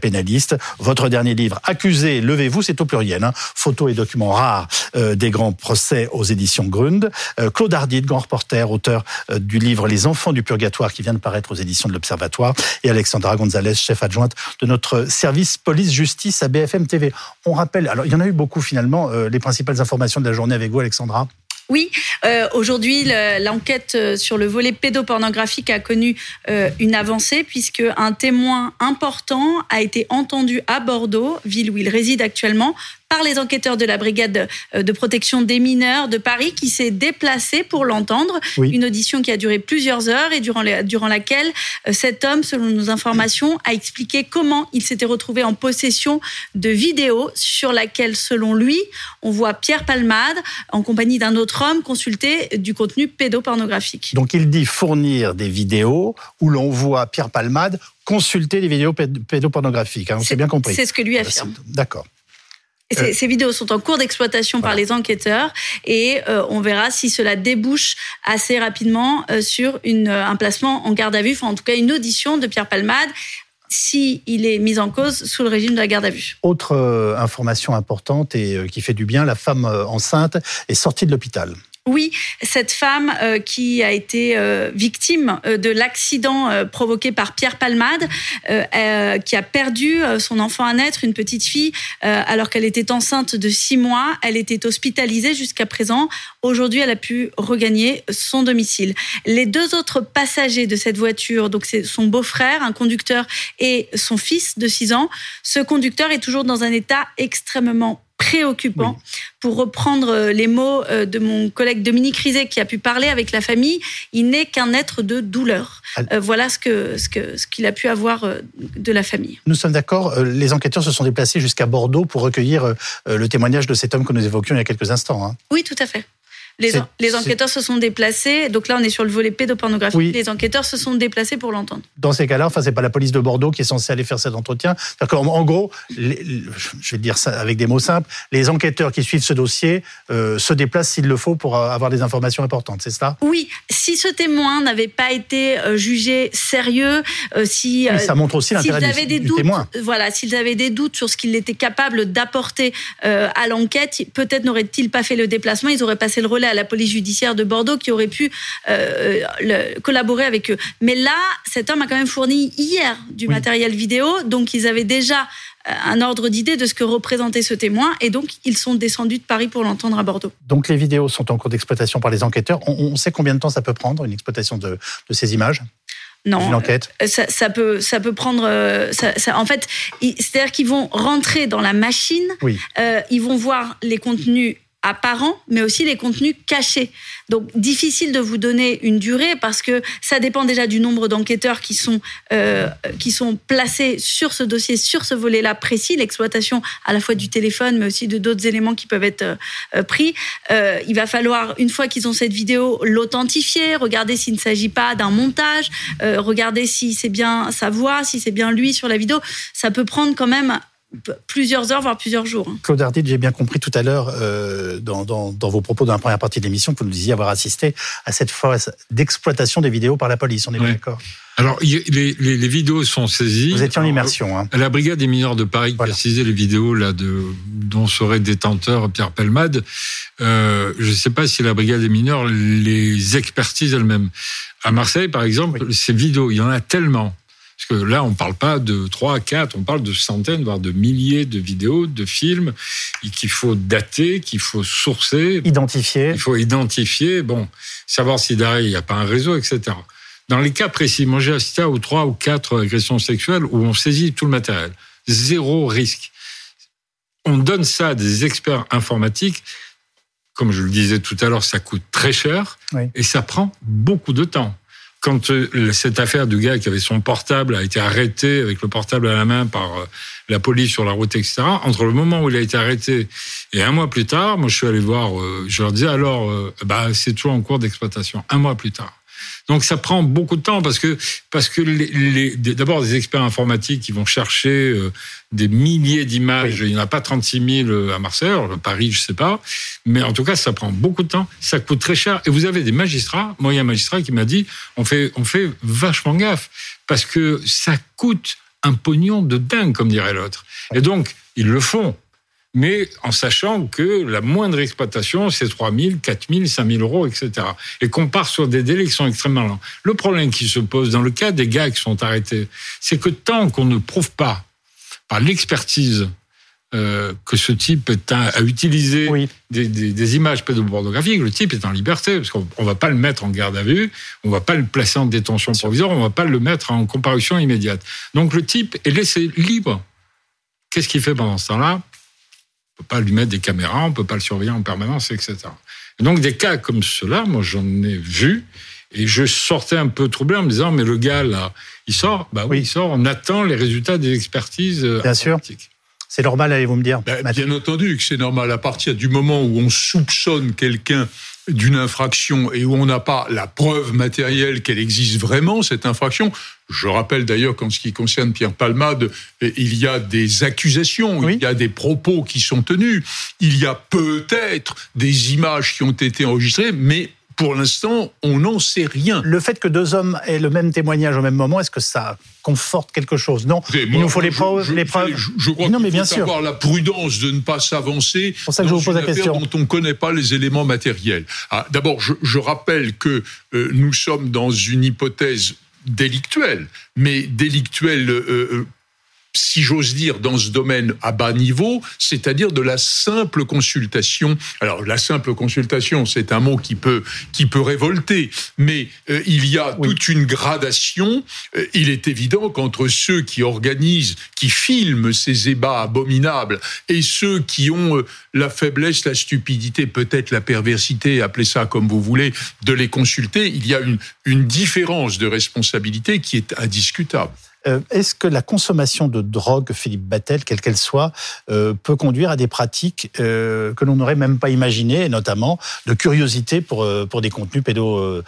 Votre dernier livre, Accusé, levez-vous, c'est au pluriel. Hein. Photos et documents rares euh, des grands procès aux éditions Grund. Euh, Claude Hardy, grand reporter, auteur euh, du livre Les enfants du purgatoire qui vient de paraître aux éditions de l'Observatoire. Et Alexandra Gonzalez, chef adjointe de notre service police-justice à BFM TV. On rappelle, alors il y en a eu beaucoup finalement, les principales informations de la journée avec vous, Alexandra? Oui, euh, aujourd'hui, l'enquête euh, sur le volet pédopornographique a connu euh, une avancée puisque un témoin important a été entendu à Bordeaux, ville où il réside actuellement, par les enquêteurs de la brigade euh, de protection des mineurs de Paris qui s'est déplacé pour l'entendre. Une audition qui a duré plusieurs heures et durant, durant laquelle euh, cet homme, selon nos informations, a expliqué comment il s'était retrouvé en possession de vidéos sur laquelle, selon lui, on voit Pierre Palmade en compagnie d'un autre homme consulter du contenu pédopornographique. Donc il dit fournir des vidéos où l'on voit Pierre Palmade consulter des vidéos pédopornographiques. Hein, on s'est bien compris. C'est ce que lui affirme. D'accord. Euh. Ces, vidéos sont en cours d'exploitation par les enquêteurs et euh, on verra si cela débouche assez rapidement euh, sur une, un placement en garde à vue, enfin en tout cas une audition de Pierre Palmade si il est mis en cause sous le régime de la garde à vue. Autre information importante et qui fait du bien, la femme enceinte est sortie de l'hôpital. Oui, cette femme euh, qui a été euh, victime euh, de l'accident provoqué par Pierre Palmade, qui a perdu son enfant à naître, une petite fille, alors qu'elle était enceinte de six mois. Elle était hospitalisée jusqu'à présent. Aujourd'hui, elle a pu regagner son domicile. Les deux autres passagers de cette voiture, donc c'est son beau-frère, un conducteur, et son fils de six ans, ce conducteur est toujours dans un état extrêmement préoccupant. Pour reprendre euh, les mots euh, de mon collègue Dominique Rizet qui a pu parler avec la famille, il n'est qu'un être de douleur. Euh, voilà ce ce que ce qu'il a pu avoir de la famille. Nous sommes d'accord. Les enquêteurs se sont déplacés jusqu'à Bordeaux pour recueillir le témoignage de cet homme que nous évoquions il y a quelques instants. Hein. Oui, tout à fait. Les, enquêteurs se sont déplacés. Donc là, on est sur le volet pédopornographique. Les enquêteurs se sont déplacés pour l'entendre. Dans ces cas-là, enfin, c'est pas la police de Bordeaux qui est censée aller faire cet entretien. En, en gros, je vais dire ça avec des mots simples, les enquêteurs qui suivent ce dossier euh, se déplacent s'il le faut pour avoir des informations importantes. C'est ça Oui. Si ce témoin n'avait pas été euh, jugé sérieux, euh, si ça montre aussi l'intérêt du, des doutes, témoin. Voilà, s'ils avaient des doutes sur ce qu'il était capable d'apporter à l'enquête, peut-être n'auraient-ils pas fait le déplacement. Ils auraient passé le relais à la police judiciaire de Bordeaux qui aurait pu euh, collaborer avec eux. Mais là, cet homme a quand même fourni hier du matériel vidéo, donc ils avaient déjà euh, un ordre d'idée de ce que représentait ce témoin, et donc ils sont descendus de Paris pour l'entendre à Bordeaux. Donc les vidéos sont en cours d'exploitation par les enquêteurs. On, sait combien de temps ça peut prendre, une exploitation de, ces images? Non, une enquête? Euh, ça, peut, ça peut prendre. en fait, c'est-à-dire qu'ils vont rentrer dans la machine. Oui. ils vont voir les contenus apparents, mais aussi les contenus cachés. Donc difficile de vous donner une durée parce que ça dépend déjà du nombre d'enquêteurs qui sont euh, qui sont placés sur ce dossier, sur ce volet-là précis, l'exploitation à la fois du téléphone, mais aussi de d'autres éléments qui peuvent être euh, pris. Euh, il va falloir une fois qu'ils ont cette vidéo l'authentifier, regarder s'il ne s'agit pas d'un montage, regarder si c'est bien sa voix, si c'est bien lui sur la vidéo. Ça peut prendre quand même plusieurs heures, voire plusieurs jours. Claude Ardit, j'ai bien compris tout à l'heure, euh, dans, vos propos dans la première partie de l'émission, que vous nous disiez avoir assisté à cette phase d'exploitation des vidéos par la police. On est d'accord alors, les, vidéos sont saisies. Vous étiez en immersion. Hein. La brigade des mineurs de Paris qui a saisi les vidéos là de dont serait détenteur Pierre Pelmade. Euh, je ne sais pas si la brigade des mineurs les expertise elle-même. À Marseille, par exemple, ces vidéos, il y en a tellement parce que là, on ne parle pas de 3, 4, on parle de centaines, voire de milliers de vidéos, de films qu'il faut dater, qu'il faut sourcer. Identifier. Il faut identifier, bon, savoir si derrière, il n'y a pas un réseau, etc. Dans les cas précis, moi j'ai assisté à 3 ou 4 agressions sexuelles où on saisit tout le matériel. Zéro risque. On donne ça à des experts informatiques. Comme je le disais tout à l'heure, ça coûte très cher et ça prend beaucoup de temps quand euh, cette affaire du gars qui avait son portable a été arrêté avec le portable à la main par euh, la police sur la route, etc., entre le moment où il a été arrêté et un mois plus tard, moi je suis allé voir, euh, je leur disais alors, bah, c'est toujours en cours d'exploitation, un mois plus tard. Donc ça prend beaucoup de temps parce que parce que d'abord des experts informatiques qui vont chercher des milliers d'images. Il n'y en a pas 36 000 à Marseille, à Paris, je sais pas. Mais en tout cas, ça prend beaucoup de temps, ça coûte très cher. Et vous avez des magistrats. Moi, il y a un magistrat qui m'a dit on fait on fait vachement gaffe parce que ça coûte un pognon de dingue, comme dirait l'autre. Et donc, ils le font mais en sachant que la moindre exploitation, c'est 3 000, 4 000, 5 000 euros, etc. Et qu'on part sur des délais qui sont extrêmement longs. Le problème qui se pose dans le cas des gars qui sont arrêtés, c'est que tant qu'on ne prouve pas par l'expertise euh, que ce type est a utilisé des, images pédopornographiques, le type est en liberté, parce qu'on ne va pas le mettre en garde à vue, on ne va pas le placer en détention provisoire, on ne va pas le mettre en comparution immédiate. Donc le type est laissé libre. Qu'est-ce qu'il fait pendant ce temps-là? On peut pas lui mettre des caméras, on peut pas le surveiller en permanence, etc. donc des cas comme cela, moi j'en ai vu, et je sortais un peu troublé en me disant, mais le gars là, il sort, bah oui, il sort, on attend les résultats des expertises. Euh, Bien sûr. C'est normal, allez-vous me dire. Ben, bien entendu que c'est normal. À partir du moment où on soupçonne quelqu'un d'une infraction et où on n'a pas la preuve matérielle qu'elle existe vraiment, cette infraction. Je rappelle d'ailleurs qu'en ce qui concerne Pierre Palmade, il y a des accusations, il y a des propos qui sont tenus, il y a peut-être des images qui ont été enregistrées, mais pour l'instant, on n'en sait rien. Le fait que deux hommes aient le même témoignage au même moment, est-ce que ça conforte quelque chose? Non. il nous faut les preuves. les preuves. Je, crois non, mais bien sûr. avoir la prudence de ne pas s'avancer. Pour ça que je vous pose la question. Dont on ne connaît pas les éléments matériels. Ah, d'abord, je, rappelle que euh, nous sommes dans une hypothèse délictuelle, mais délictuelle euh, euh, si j'ose dire, dans ce domaine à bas niveau, c'est-à-dire de la simple consultation. Alors, la simple consultation, c'est un mot qui peut, qui peut révolter, mais euh, il y a toute une gradation. Euh, il est évident qu'entre ceux qui organisent, qui filment ces ébats abominables, et ceux qui ont euh, la faiblesse, la stupidité, peut-être la perversité, appelez ça comme vous voulez, de les consulter, il y a une, une différence de responsabilité qui est indiscutable. Euh, est-ce que la consommation de drogue, Philippe Battel, quelle qu'elle soit, euh, peut conduire à des pratiques euh, que l'on n'aurait même pas imaginées, notamment de curiosité pour, pour des contenus pédo,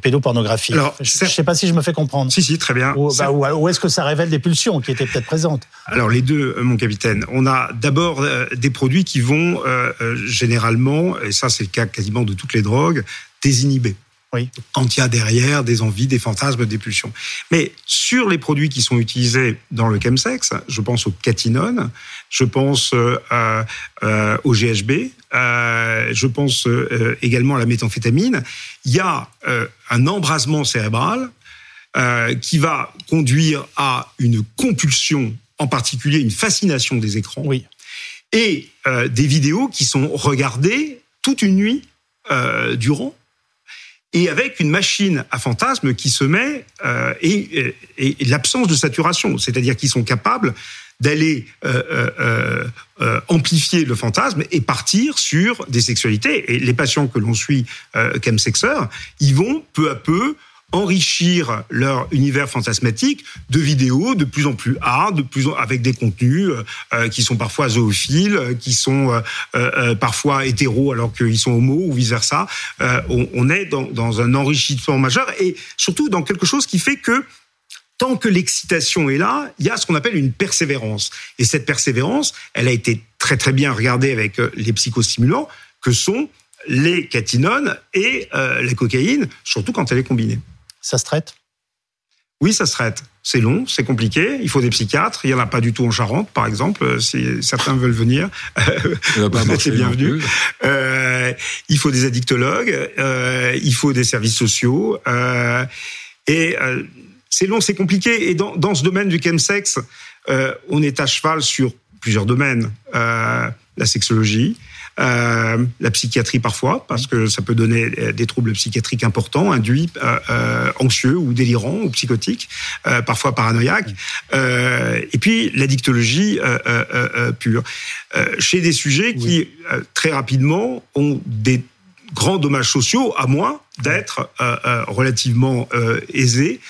pédopornographiques? Alors, Je ne sais pas si je me fais comprendre. Si, si, très bien. Ou, bah, ou est-ce que ça révèle des pulsions qui étaient peut-être présentes? Alors, les deux, mon capitaine. On a d'abord des produits qui vont généralement, et ça c'est le cas quasiment de toutes les drogues, désinhiber. Oui. Quand il y a derrière des envies, des fantasmes, des pulsions. Mais sur les produits qui sont utilisés dans le chemsex, je pense au catinone, je pense euh, euh, au GHB, euh, je pense également à la méthamphétamine. Il y a un embrasement cérébral qui va conduire à une compulsion, en particulier une fascination des écrans, oui. et des vidéos qui sont regardées toute une nuit durant et avec une machine à fantasmes qui se met euh, et, et, l'absence de saturation, c'est-à-dire qu'ils sont capables d'aller euh, euh, euh, amplifier le fantasme et partir sur des sexualités. Et les patients que l'on suit, euh, sexeurs, ils vont peu à peu enrichir leur univers fantasmatique de vidéos de plus en plus hard, de plus avec des contenus euh, euh, qui sont parfois zoophiles, euh, qui sont parfois hétéros alors qu'ils sont homo ou vice versa. On, est dans, dans un enrichissement majeur et surtout dans quelque chose qui fait que tant que l'excitation est là, il y a ce qu'on appelle une persévérance. Et cette persévérance, elle a été très très bien regardée avec les psychostimulants que sont les catinones et la cocaïne, surtout quand elle est combinée. Ça se traite? Oui, ça se traite. C'est long, c'est compliqué. Il faut des psychiatres. Il n'y en a pas du tout en Charente, par exemple. Si certains veulent venir, c'est bienvenu. Euh, il faut des addictologues. Euh, il faut des services sociaux. Euh, et euh, c'est long, c'est compliqué. Et dans, dans ce domaine du chemsex, euh, on est à cheval sur plusieurs domaines. Euh, la sexologie, euh, la psychiatrie parfois, parce que ça peut donner euh, des troubles psychiatriques importants, induits, euh, euh anxieux ou délirants ou psychotiques, euh, parfois paranoïaques. et puis l'addictologie pure. chez des sujets qui, très rapidement, ont des grands dommages sociaux, à moins d'être relativement aisés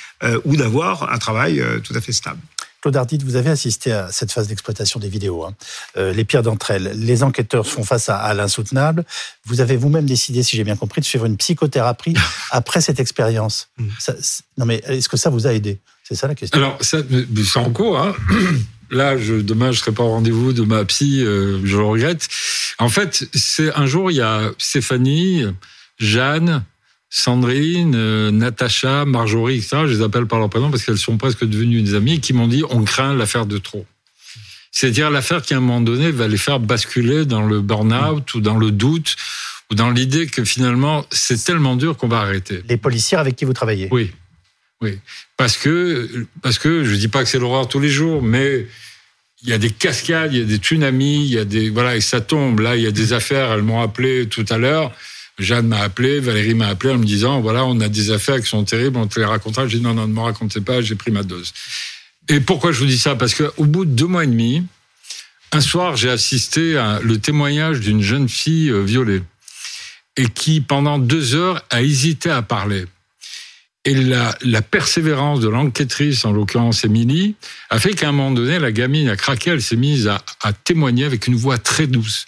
ou d'avoir un travail tout à fait stable. Claude Ardit, vous avez assisté à cette phase d'exploitation des vidéos. Hein. Euh, les pires d'entre elles. Les enquêteurs font face à, l'insoutenable. Vous avez vous-même décidé, si j'ai bien compris, de suivre une psychothérapie après cette expérience. Mm. Non mais est-ce que ça vous a aidé? C'est ça la question. Alors, c'est en cours. Hein. Là, je, demain, je serai pas au rendez-vous de ma psy, euh, je le regrette. En fait, c'est un jour, il y a Stéphanie, Jeanne, Sandrine, euh, Natacha, Marjorie, etc. Je les appelle par leur prénom parce qu'elles sont presque devenues des amies qui m'ont dit on craint l'affaire de trop. C'est-à-dire l'affaire qui à un moment donné va les faire basculer dans le burn-out ou dans le doute ou dans l'idée que finalement c'est tellement dur qu'on va arrêter. Les policiers avec qui vous travaillez? Oui, oui, parce que parce que je dis pas que c'est l'horreur tous les jours, mais il y a des cascades, il y a des tsunamis, il y a des voilà et ça tombe. Là, il y a des affaires. Elles m'ont appelé tout à l'heure. Jeanne m'a appelé, Valérie m'a appelé en me disant voilà, on a des affaires qui sont terribles, on te les racontera. J'ai dit non, non, ne me racontez pas, j'ai pris ma dose. Et pourquoi je vous dis ça? Parce qu'au bout de deux mois et demi, un soir, j'ai assisté à le témoignage d'une jeune fille euh, violée et qui, pendant deux heures, a hésité à parler. Et la, la persévérance de l'enquêtrice, en l'occurrence Émilie, a fait qu'à un moment donné, la gamine a craqué, elle s'est mise à, à témoigner avec une voix très douce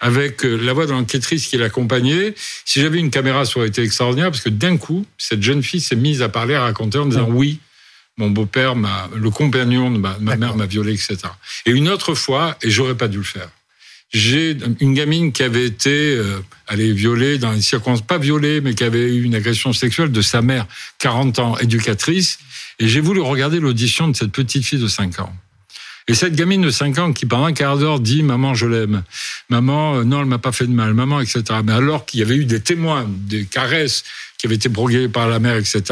avec euh, la voix de l'enquêtrice qui l'accompagnait. Si j'avais une caméra, ça aurait été extraordinaire parce que d'un coup, cette jeune fille s'est mise à parler, à raconter en disant oui, mon beau-père, le compagnon de ma, ma mère m'a violé, etc. Et une autre fois, et j'aurais pas dû le faire. J'ai une gamine qui avait été, euh, elle est violée dans une circonstances pas violée, mais qui avait eu une agression sexuelle de sa mère, 40 ans, éducatrice. Et j'ai voulu regarder l'audition de cette petite fille de 5 ans. Et cette gamine de 5 ans qui pendant un quart d'heure dit maman je l'aime, maman euh, non elle m'a pas fait de mal, maman etc. Mais alors qu'il y avait eu des témoins, des caresses qui avaient été broguées par la mère etc.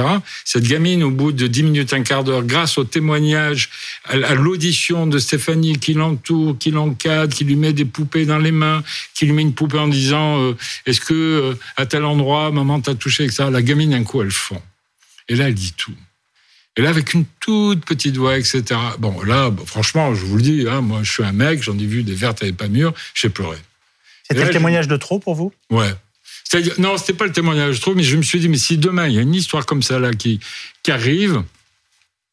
Cette gamine au bout de 10 minutes, un quart d'heure, grâce au témoignage, à l'audition de Stéphanie qui l'entoure, qui l'encadre, qui lui met des poupées dans les mains, qui lui met une poupée en disant euh, est-ce que euh, à tel endroit maman t'a touché etc. La gamine un coup elle fond. Et là elle dit tout. Et là, avec une toute petite voix, etc. Bon, là, franchement, je vous le dis, hein, moi, je suis un mec, j'en ai vu des vertes et pas mûres, j'ai pleuré. C'était le témoignage de trop pour vous? Ouais. Non, c'était pas le témoignage de trop, mais je me suis dit, mais si demain, il y a une histoire comme ça là qui, qui arrive,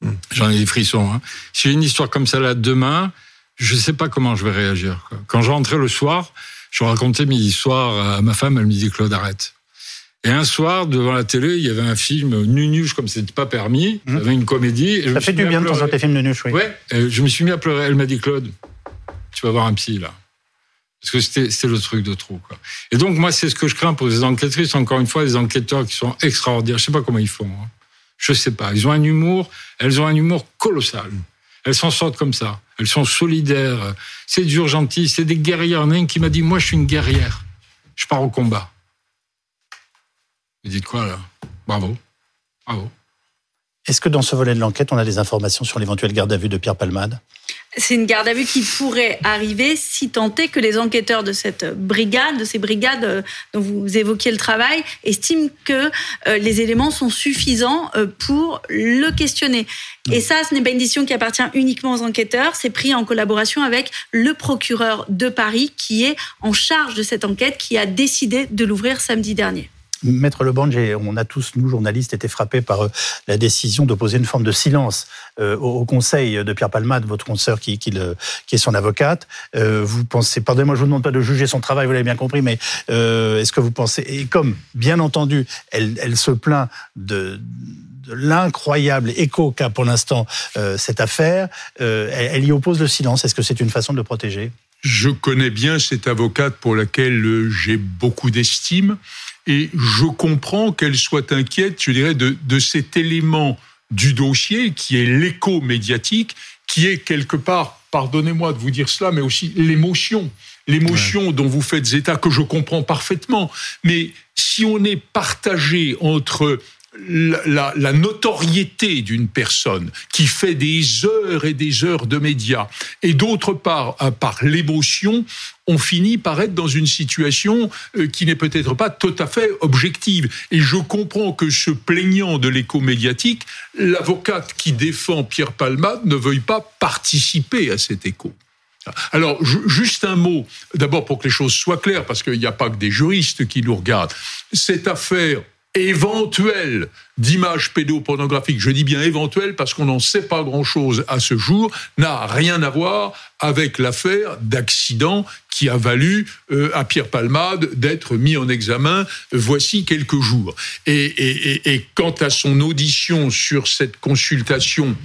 hmm. j'en ai des frissons, hein. si j'ai une histoire comme ça là demain, je sais pas comment je vais réagir. Quand je rentrais le soir, je racontais mes histoires à ma femme, elle me dit, Claude, arrête. Et un soir, devant la télé, il y avait un film nunuche comme c'était pas permis. Il y avait une comédie. Et ça fait du bien de temps en temps films nunuches, oui. Ouais. je me suis mis à pleurer. Elle m'a dit Claude, tu vas voir un psy là. Parce que c'était le truc de trop. Quoi. Et donc moi, c'est ce que je crains pour les enquêtrices. Encore une fois, des enquêteurs qui sont extraordinaires. Je sais pas comment ils font. Hein. Je sais pas. Ils ont un humour. Elles ont un humour colossal. Elles s'en sortent comme ça. Elles sont solidaires. C'est dur, gentil. C'est des guerrières. Il y en a une qui m'a dit, moi, je suis une guerrière. Je pars au combat. Vous dites quoi là? Bravo. Bravo. Est-ce que dans ce volet de l'enquête, on a des informations sur l'éventuelle garde à vue de Pierre Palmade? C'est une garde à vue qui pourrait arriver si tant est que les enquêteurs de cette brigade, de ces brigades euh, dont vous évoquiez le travail, estiment que euh, les éléments sont suffisants euh, pour le questionner. Et ça, ce n'est pas une décision qui appartient uniquement aux enquêteurs, c'est pris en collaboration avec le procureur de Paris qui est en charge de cette enquête, qui a décidé de l'ouvrir samedi dernier. Maître Lebange, on a tous, nous, journalistes, été frappés par euh, la décision d'opposer une forme de silence euh, au conseil de Pierre Palmade, votre consoeur qui, est son avocate. Euh, vous pensez, pardonnez-moi, je vous demande pas de juger son travail, vous l'avez bien compris, mais est-ce que vous pensez, et comme, bien entendu, elle, se plaint de l'incroyable écho qu'a pour l'instant cette affaire, elle, y oppose le silence. Est-ce que c'est une façon de le protéger? Je connais bien cette avocate pour laquelle j'ai beaucoup d'estime. Et je comprends qu'elle soit inquiète, je dirais, de, de cet élément du dossier qui est l'écho médiatique, qui est quelque part, pardonnez-moi de vous dire cela, mais aussi l'émotion. L'émotion dont vous faites état, que je comprends parfaitement. Mais si on est partagé entre la, la, notoriété d'une personne qui fait des heures et des heures de médias, et d'autre part, par l'émotion, on finit par être dans une situation euh, qui n'est peut-être pas tout à fait objective. Et je comprends que ce plaignant de l'écho médiatique, l'avocate qui défend Pierre Palmade ne veuille pas participer à cet écho. Alors, juste un mot, d'abord pour que les choses soient claires, parce qu'il n'y a pas que des juristes qui nous regardent. Cette affaire éventuelle d'images pédopornographiques, je dis bien éventuelle parce qu'on n'en sait pas grand-chose à ce jour, n'a rien à voir avec l'affaire d'accident qui a valu euh, à Pierre Palmade d'être mis en examen voici quelques jours. Et, et quant à son audition sur cette consultation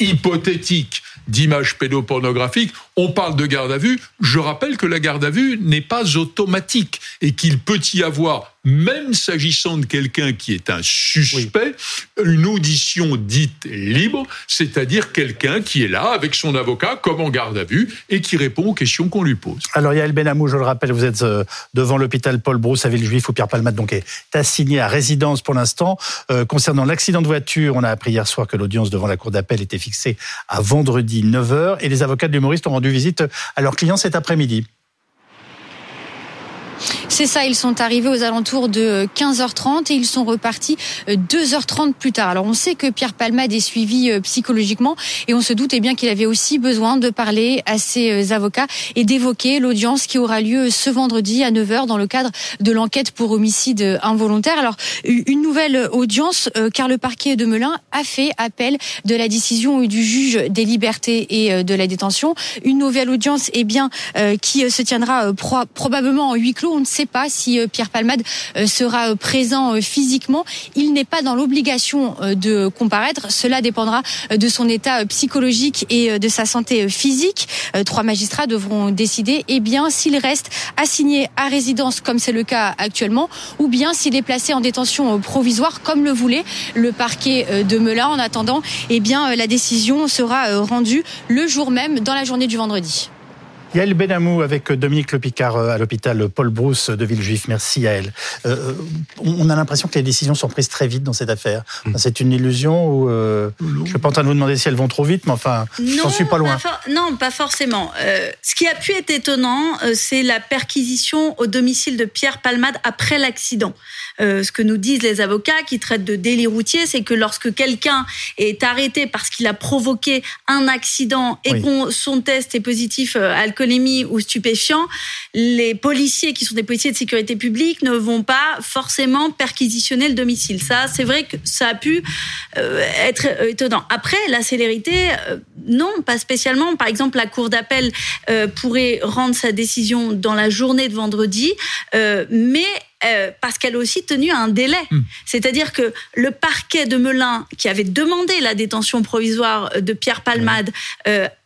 hypothétique d'images pédopornographiques, on parle de garde à vue. Je rappelle que la garde à vue n'est pas automatique et qu'il peut y avoir même s'agissant de quelqu'un qui est un suspect, une audition dite libre, c'est-à-dire quelqu'un qui est là avec son avocat comme en garde à vue et qui répond aux questions qu'on lui pose. Alors Yael Benamou, je le rappelle, vous êtes euh, devant l'hôpital Paul Brousse à Villejuif où Pierre Palmade donc est assigné à résidence pour l'instant. Euh, concernant l'accident de voiture, on a appris hier soir que l'audience devant la cour d'appel était fixée à vendredi 9h et les avocats de l'humoriste ont rendu visite à leurs clients cet après-midi. C'est ça, ils sont arrivés aux alentours de 15h30 et ils sont repartis 2h30 euh, plus tard. Alors on sait que Pierre Palmade est suivi euh, psychologiquement et on se doute eh bien qu'il avait aussi besoin de parler à ses euh, avocats et d'évoquer l'audience qui aura lieu ce vendredi à 9h dans le cadre de l'enquête pour homicide involontaire. Alors une nouvelle audience car le parquet de Melun a fait appel de la décision du juge des libertés et de la détention. Une nouvelle audience eh bien qui se tiendra probablement en huis clos. On ne sait pas si euh, Pierre Palmade euh, sera euh, présent physiquement. Il n'est pas dans l'obligation de comparaître. Cela dépendra de son état psychologique et de sa santé physique. Trois magistrats devront décider eh bien s'il reste assigné à résidence comme c'est le cas actuellement ou bien s'il est placé en détention provisoire comme le voulait le parquet de Melun. En attendant, eh bien la décision sera rendue le jour même dans la journée du vendredi. Yael Benamou avec Dominique Lepicard euh, à l'hôpital Paul Brousse de Villejuif. Merci Yael. Euh, on a l'impression que les décisions sont prises très vite dans cette affaire. Mm. C'est une illusion ou euh, je ne suis pas en train de vous demander si elles vont trop vite, mais enfin, j'en suis pas loin. non, pas forcément. ce qui a pu être étonnant, c'est la perquisition au domicile de Pierre Palmade après l'accident. Ce que nous disent les avocats qui traitent de délit routier, c'est que lorsque quelqu'un est arrêté parce qu'il a provoqué un accident et que son test est positif alcoolique, ou stupéfiants, les policiers qui sont des policiers de sécurité publique ne vont pas forcément perquisitionner le domicile. Ça, c'est vrai que ça a pu euh, être étonnant. Après, la célérité, euh, non, pas spécialement. Par exemple, la cour d'appel euh, pourrait rendre sa décision dans la journée de vendredi, mais parce qu'elle a aussi tenu un délai. Hmm. C'est-à-dire que le parquet de Melun, qui avait demandé la détention provisoire de Pierre Palmade,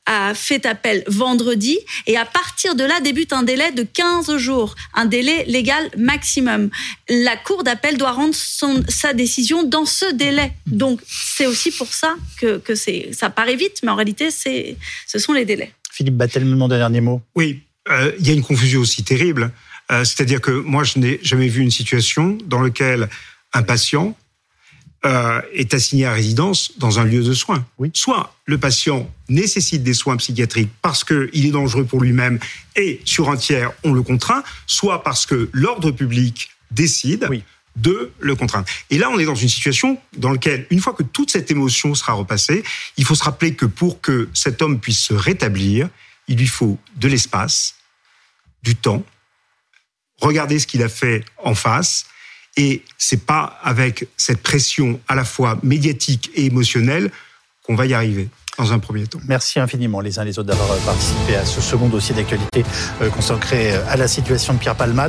a fait appel vendredi et à partir de là débute un délai de 15 jours, un délai légal maximum. La cour d'appel doit rendre son, sa décision dans ce délai. Donc c'est aussi pour ça que, ça paraît vite, mais en réalité c'est, ce sont les délais. Philippe Battel, mon dernier mot. Oui, euh, il y a une confusion aussi terrible. Euh, c'est-à-dire que moi, je n'ai jamais vu une situation dans laquelle un patient euh, est assigné à résidence dans un lieu de soins. Oui. Soit le patient nécessite des soins psychiatriques parce qu'il est dangereux pour lui-même et sur un tiers, on le contraint, soit parce que l'ordre public décide de le contraindre. Et là, on est dans une situation dans laquelle, une fois que toute cette émotion sera repassée, il faut se rappeler que pour que cet homme puisse se rétablir, il lui faut de l'espace, du temps, regarder ce qu'il a fait en face, et c'est pas avec cette pression à la fois médiatique et émotionnelle qu'on va y arriver dans un premier temps. Merci infiniment les uns les autres d'avoir participé à ce second dossier d'actualité euh, consacré à la situation de Pierre Palmade.